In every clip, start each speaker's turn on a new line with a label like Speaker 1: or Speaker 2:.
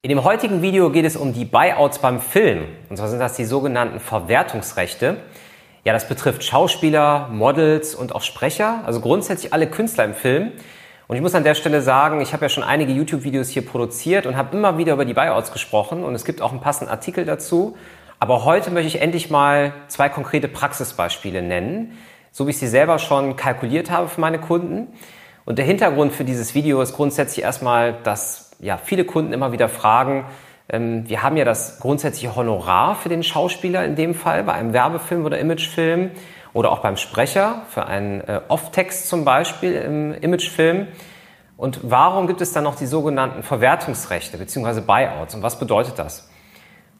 Speaker 1: In dem heutigen Video geht es um die Buyouts beim Film. Und zwar sind das die sogenannten Verwertungsrechte. Ja, das betrifft Schauspieler, Models und auch Sprecher, also grundsätzlich alle Künstler im Film. Und ich muss an der Stelle sagen, ich habe ja schon einige YouTube-Videos hier produziert und habe immer wieder über die Buyouts gesprochen und es gibt auch einen passenden Artikel dazu. Aber heute möchte ich endlich mal zwei konkrete Praxisbeispiele nennen, so wie ich sie selber schon kalkuliert habe für meine Kunden. Und der Hintergrund für dieses Video ist grundsätzlich erstmal, dass ja, viele Kunden immer wieder fragen, ähm, wir haben ja das grundsätzliche Honorar für den Schauspieler in dem Fall, bei einem Werbefilm oder Imagefilm oder auch beim Sprecher für einen äh, Off-Text zum Beispiel im Imagefilm. Und warum gibt es dann noch die sogenannten Verwertungsrechte bzw. Buyouts und was bedeutet das?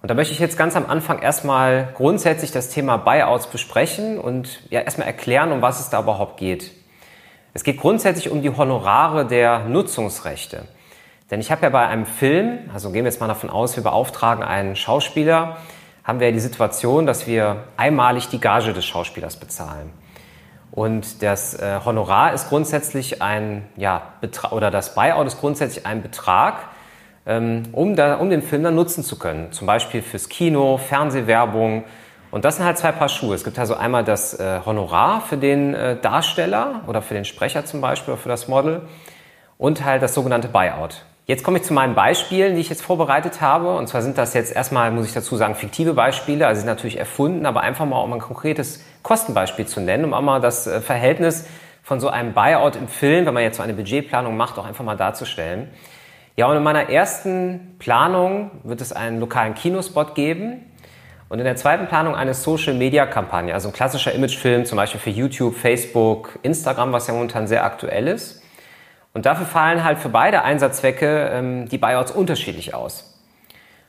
Speaker 1: Und da möchte ich jetzt ganz am Anfang erstmal grundsätzlich das Thema Buyouts besprechen und ja erstmal erklären, um was es da überhaupt geht. Es geht grundsätzlich um die Honorare der Nutzungsrechte. Denn ich habe ja bei einem Film, also gehen wir jetzt mal davon aus, wir beauftragen einen Schauspieler, haben wir ja die Situation, dass wir einmalig die Gage des Schauspielers bezahlen. Und das äh, Honorar ist grundsätzlich ein, ja, Betrag, oder das Buyout ist grundsätzlich ein Betrag, ähm, um, da, um den Film dann nutzen zu können. Zum Beispiel fürs Kino, Fernsehwerbung. Und das sind halt zwei Paar Schuhe. Es gibt also einmal das äh, Honorar für den äh, Darsteller oder für den Sprecher zum Beispiel oder für das Model und halt das sogenannte Buyout. Jetzt komme ich zu meinen Beispielen, die ich jetzt vorbereitet habe. Und zwar sind das jetzt erstmal, muss ich dazu sagen, fiktive Beispiele. Also sind natürlich erfunden, aber einfach mal, um ein konkretes Kostenbeispiel zu nennen, um auch mal das äh, Verhältnis von so einem Buyout im Film, wenn man jetzt so eine Budgetplanung macht, auch einfach mal darzustellen. Ja, und in meiner ersten Planung wird es einen lokalen Kinospot geben. Und in der zweiten Planung eine Social-Media-Kampagne, also ein klassischer Imagefilm, zum Beispiel für YouTube, Facebook, Instagram, was ja momentan sehr aktuell ist. Und dafür fallen halt für beide Einsatzzwecke ähm, die Buyouts unterschiedlich aus.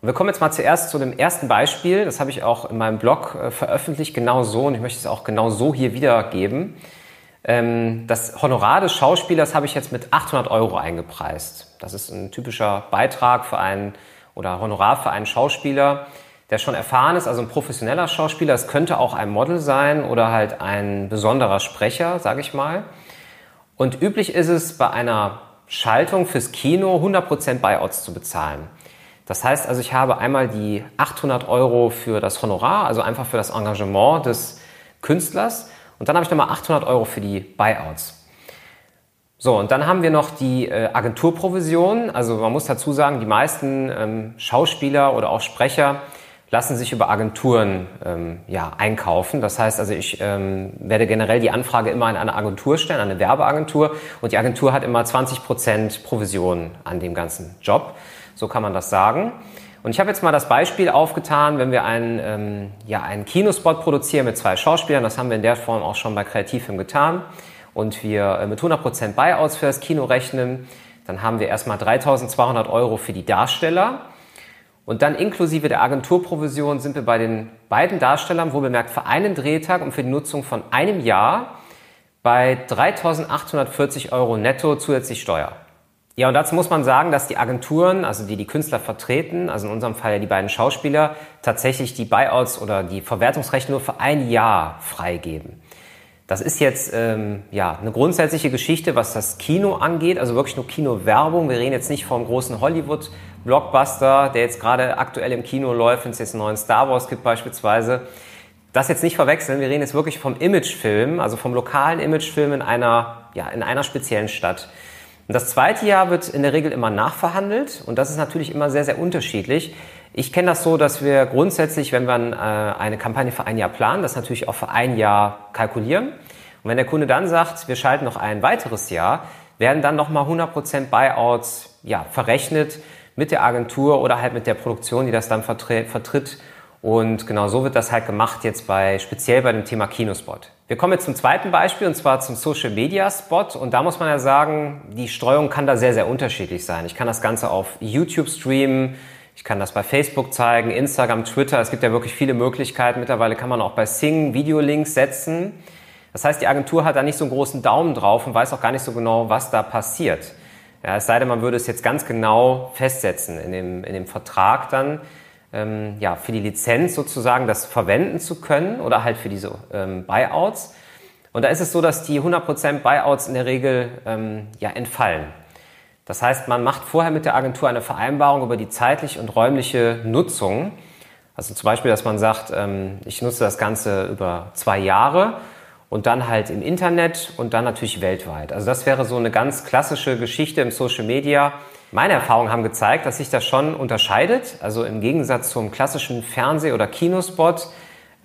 Speaker 1: Und wir kommen jetzt mal zuerst zu dem ersten Beispiel. Das habe ich auch in meinem Blog äh, veröffentlicht, genau so. Und ich möchte es auch genau so hier wiedergeben. Ähm, das Honorar des Schauspielers habe ich jetzt mit 800 Euro eingepreist. Das ist ein typischer Beitrag für einen oder Honorar für einen Schauspieler, der schon erfahren ist, also ein professioneller Schauspieler. Es könnte auch ein Model sein oder halt ein besonderer Sprecher, sage ich mal. Und üblich ist es bei einer Schaltung fürs Kino 100% Buyouts zu bezahlen. Das heißt also, ich habe einmal die 800 Euro für das Honorar, also einfach für das Engagement des Künstlers. Und dann habe ich nochmal 800 Euro für die Buyouts. So, und dann haben wir noch die äh, Agenturprovision. Also man muss dazu sagen, die meisten ähm, Schauspieler oder auch Sprecher lassen sich über Agenturen ähm, ja, einkaufen. Das heißt also, ich ähm, werde generell die Anfrage immer an eine Agentur stellen, an eine Werbeagentur. Und die Agentur hat immer 20 Prozent Provision an dem ganzen Job. So kann man das sagen. Und ich habe jetzt mal das Beispiel aufgetan, wenn wir einen, ähm, ja, einen Kinospot produzieren mit zwei Schauspielern. Das haben wir in der Form auch schon bei Kreativfilm getan. Und wir äh, mit 100% Buyouts für das Kino rechnen. Dann haben wir erstmal 3200 Euro für die Darsteller. Und dann inklusive der Agenturprovision sind wir bei den beiden Darstellern, wo bemerkt für einen Drehtag und für die Nutzung von einem Jahr bei 3.840 Euro netto zusätzlich Steuer. Ja, und dazu muss man sagen, dass die Agenturen, also die die Künstler vertreten, also in unserem Fall ja die beiden Schauspieler, tatsächlich die Buyouts oder die Verwertungsrechte nur für ein Jahr freigeben. Das ist jetzt ähm, ja eine grundsätzliche Geschichte, was das Kino angeht, also wirklich nur Kinowerbung. Wir reden jetzt nicht vom großen Hollywood-Blockbuster, der jetzt gerade aktuell im Kino läuft, wenn es jetzt einen neuen Star Wars gibt beispielsweise. Das jetzt nicht verwechseln, wir reden jetzt wirklich vom Imagefilm, also vom lokalen Imagefilm in einer, ja, in einer speziellen Stadt. Und das zweite Jahr wird in der Regel immer nachverhandelt und das ist natürlich immer sehr, sehr unterschiedlich. Ich kenne das so, dass wir grundsätzlich, wenn wir äh, eine Kampagne für ein Jahr planen, das natürlich auch für ein Jahr kalkulieren. Und wenn der Kunde dann sagt, wir schalten noch ein weiteres Jahr, werden dann nochmal 100% Buyouts ja, verrechnet mit der Agentur oder halt mit der Produktion, die das dann vertritt. Und genau so wird das halt gemacht jetzt bei, speziell bei dem Thema Kinospot. Wir kommen jetzt zum zweiten Beispiel und zwar zum Social Media Spot. Und da muss man ja sagen, die Streuung kann da sehr, sehr unterschiedlich sein. Ich kann das Ganze auf YouTube streamen. Ich kann das bei Facebook zeigen, Instagram, Twitter. Es gibt ja wirklich viele Möglichkeiten. Mittlerweile kann man auch bei Sing Videolinks setzen. Das heißt, die Agentur hat da nicht so einen großen Daumen drauf und weiß auch gar nicht so genau, was da passiert. Ja, es sei denn, man würde es jetzt ganz genau festsetzen in dem, in dem Vertrag dann, ähm, ja, für die Lizenz sozusagen das verwenden zu können oder halt für diese ähm, Buyouts. Und da ist es so, dass die 100% Buyouts in der Regel ähm, ja, entfallen. Das heißt, man macht vorher mit der Agentur eine Vereinbarung über die zeitliche und räumliche Nutzung. Also zum Beispiel, dass man sagt, ähm, ich nutze das Ganze über zwei Jahre und dann halt im Internet und dann natürlich weltweit. Also das wäre so eine ganz klassische Geschichte im Social Media. Meine Erfahrungen haben gezeigt, dass sich das schon unterscheidet. Also im Gegensatz zum klassischen Fernseh- oder Kinospot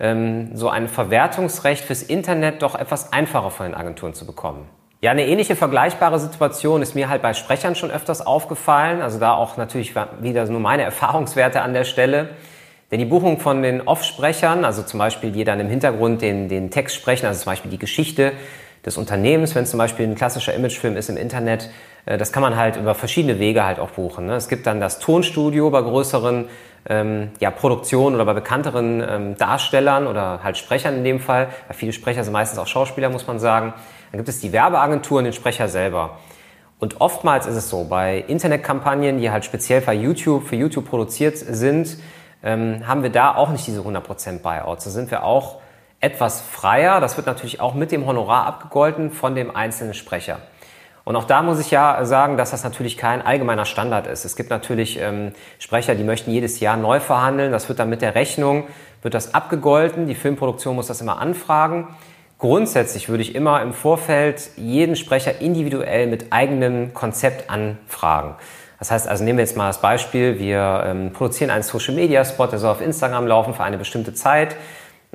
Speaker 1: ähm, so ein Verwertungsrecht fürs Internet doch etwas einfacher von den Agenturen zu bekommen. Ja, eine ähnliche vergleichbare Situation ist mir halt bei Sprechern schon öfters aufgefallen. Also da auch natürlich wieder nur meine Erfahrungswerte an der Stelle. Denn die Buchung von den Off-Sprechern, also zum Beispiel die dann im Hintergrund den, den Text sprechen, also zum Beispiel die Geschichte des Unternehmens, wenn zum Beispiel ein klassischer Imagefilm ist im Internet, äh, das kann man halt über verschiedene Wege halt auch buchen. Ne? Es gibt dann das Tonstudio bei größeren ähm, ja, Produktionen oder bei bekannteren ähm, Darstellern oder halt Sprechern in dem Fall. Weil viele Sprecher sind meistens auch Schauspieler, muss man sagen. Dann gibt es die Werbeagentur und den Sprecher selber. Und oftmals ist es so, bei Internetkampagnen, die halt speziell für YouTube, für YouTube produziert sind, ähm, haben wir da auch nicht diese 100% Buyouts. Da sind wir auch etwas freier. Das wird natürlich auch mit dem Honorar abgegolten von dem einzelnen Sprecher. Und auch da muss ich ja sagen, dass das natürlich kein allgemeiner Standard ist. Es gibt natürlich ähm, Sprecher, die möchten jedes Jahr neu verhandeln. Das wird dann mit der Rechnung, wird das abgegolten. Die Filmproduktion muss das immer anfragen. Grundsätzlich würde ich immer im Vorfeld jeden Sprecher individuell mit eigenem Konzept anfragen. Das heißt also, nehmen wir jetzt mal das Beispiel, wir ähm, produzieren einen Social Media Spot, der soll auf Instagram laufen für eine bestimmte Zeit.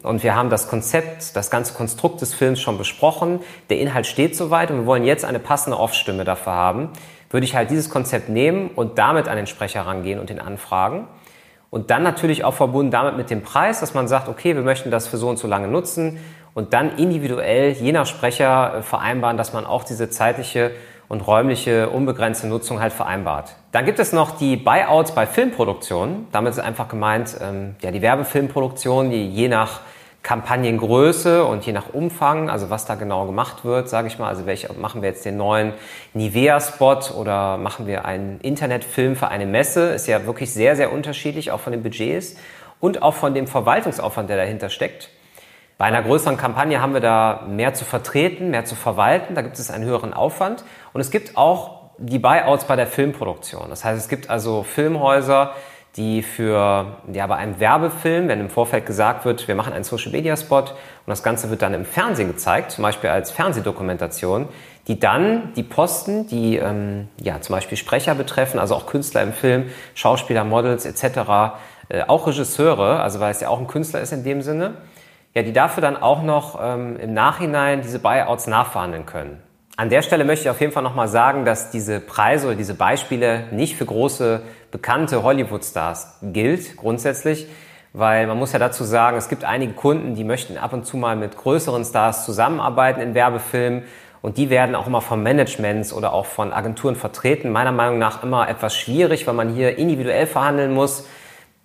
Speaker 1: Und wir haben das Konzept, das ganze Konstrukt des Films schon besprochen. Der Inhalt steht soweit und wir wollen jetzt eine passende Off-Stimme dafür haben. Würde ich halt dieses Konzept nehmen und damit an den Sprecher rangehen und ihn anfragen. Und dann natürlich auch verbunden damit mit dem Preis, dass man sagt, okay, wir möchten das für so und so lange nutzen und dann individuell je nach Sprecher äh, vereinbaren, dass man auch diese zeitliche und räumliche unbegrenzte Nutzung halt vereinbart. Dann gibt es noch die Buyouts bei Filmproduktionen. Damit ist einfach gemeint, ähm, ja, die Werbefilmproduktion, die je nach Kampagnengröße und je nach Umfang, also was da genau gemacht wird, sage ich mal, also welche machen wir jetzt den neuen Nivea-Spot oder machen wir einen Internetfilm für eine Messe, ist ja wirklich sehr, sehr unterschiedlich, auch von den Budgets und auch von dem Verwaltungsaufwand, der dahinter steckt. Bei einer größeren Kampagne haben wir da mehr zu vertreten, mehr zu verwalten, da gibt es einen höheren Aufwand und es gibt auch die Buyouts bei der Filmproduktion. Das heißt, es gibt also Filmhäuser, die für, ja, bei einem Werbefilm, wenn im Vorfeld gesagt wird, wir machen einen Social Media Spot und das Ganze wird dann im Fernsehen gezeigt, zum Beispiel als Fernsehdokumentation, die dann die Posten, die ähm, ja, zum Beispiel Sprecher betreffen, also auch Künstler im Film, Schauspieler, Models etc., äh, auch Regisseure, also weil es ja auch ein Künstler ist in dem Sinne, ja, die dafür dann auch noch ähm, im Nachhinein diese Buyouts nachverhandeln können. An der Stelle möchte ich auf jeden Fall nochmal sagen, dass diese Preise oder diese Beispiele nicht für große, bekannte Hollywood-Stars gilt, grundsätzlich, weil man muss ja dazu sagen, es gibt einige Kunden, die möchten ab und zu mal mit größeren Stars zusammenarbeiten in Werbefilmen und die werden auch immer von Managements oder auch von Agenturen vertreten. Meiner Meinung nach immer etwas schwierig, weil man hier individuell verhandeln muss.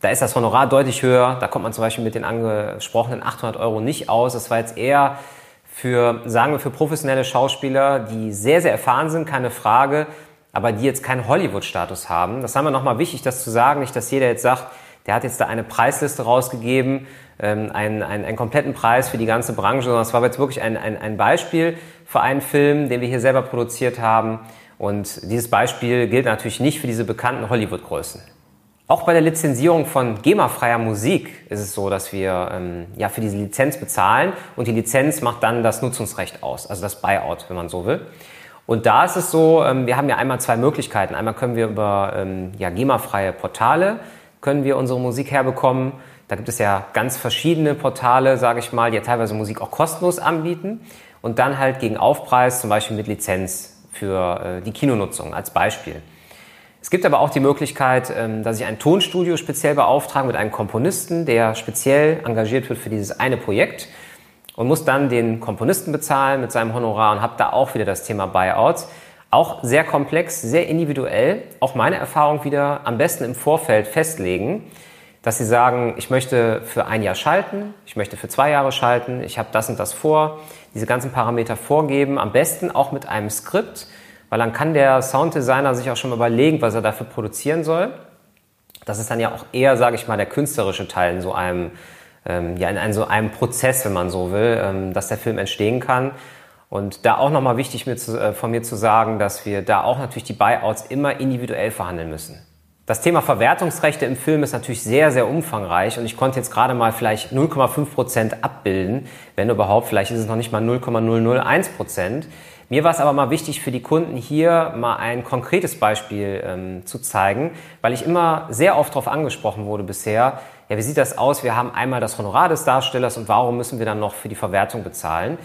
Speaker 1: Da ist das Honorar deutlich höher. Da kommt man zum Beispiel mit den angesprochenen 800 Euro nicht aus. Das war jetzt eher für, sagen wir, für professionelle Schauspieler, die sehr, sehr erfahren sind, keine Frage, aber die jetzt keinen Hollywood-Status haben. Das haben wir nochmal wichtig, das zu sagen, nicht, dass jeder jetzt sagt, der hat jetzt da eine Preisliste rausgegeben, ähm, einen, einen, einen kompletten Preis für die ganze Branche, sondern es war jetzt wirklich ein, ein, ein Beispiel für einen Film, den wir hier selber produziert haben. Und dieses Beispiel gilt natürlich nicht für diese bekannten Hollywood-Größen. Auch bei der Lizenzierung von GEMA-freier Musik ist es so, dass wir ähm, ja für diese Lizenz bezahlen und die Lizenz macht dann das Nutzungsrecht aus, also das Buyout, wenn man so will. Und da ist es so, ähm, wir haben ja einmal zwei Möglichkeiten. Einmal können wir über ähm, ja, GEMA-freie Portale können wir unsere Musik herbekommen. Da gibt es ja ganz verschiedene Portale, sage ich mal, die ja teilweise Musik auch kostenlos anbieten und dann halt gegen Aufpreis, zum Beispiel mit Lizenz für äh, die Kinonutzung als Beispiel. Es gibt aber auch die Möglichkeit, ähm, dass ich ein Tonstudio speziell beauftrage mit einem Komponisten, der speziell engagiert wird für dieses eine Projekt und muss dann den Komponisten bezahlen mit seinem Honorar und habe da auch wieder das Thema Buyouts. Auch sehr komplex, sehr individuell. Auch meine Erfahrung wieder am besten im Vorfeld festlegen, dass Sie sagen, ich möchte für ein Jahr schalten, ich möchte für zwei Jahre schalten, ich habe das und das vor, diese ganzen Parameter vorgeben, am besten auch mit einem Skript, weil dann kann der Sounddesigner sich auch schon mal überlegen, was er dafür produzieren soll. Das ist dann ja auch eher, sage ich mal, der künstlerische Teil in so einem, ähm, ja, in einem, so einem Prozess, wenn man so will, ähm, dass der Film entstehen kann. Und da auch nochmal wichtig mir zu, äh, von mir zu sagen, dass wir da auch natürlich die Buyouts immer individuell verhandeln müssen. Das Thema Verwertungsrechte im Film ist natürlich sehr, sehr umfangreich und ich konnte jetzt gerade mal vielleicht 0,5 Prozent abbilden, wenn überhaupt, vielleicht ist es noch nicht mal 0,001 Prozent. Mir war es aber mal wichtig für die Kunden hier mal ein konkretes Beispiel ähm, zu zeigen, weil ich immer sehr oft darauf angesprochen wurde bisher, ja, wie sieht das aus? Wir haben einmal das Honorar des Darstellers und warum müssen wir dann noch für die Verwertung bezahlen?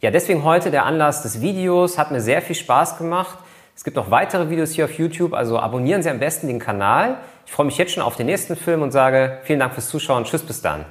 Speaker 1: Ja, deswegen heute der Anlass des Videos, hat mir sehr viel Spaß gemacht. Es gibt noch weitere Videos hier auf YouTube, also abonnieren Sie am besten den Kanal. Ich freue mich jetzt schon auf den nächsten Film und sage vielen Dank fürs Zuschauen. Tschüss, bis dann.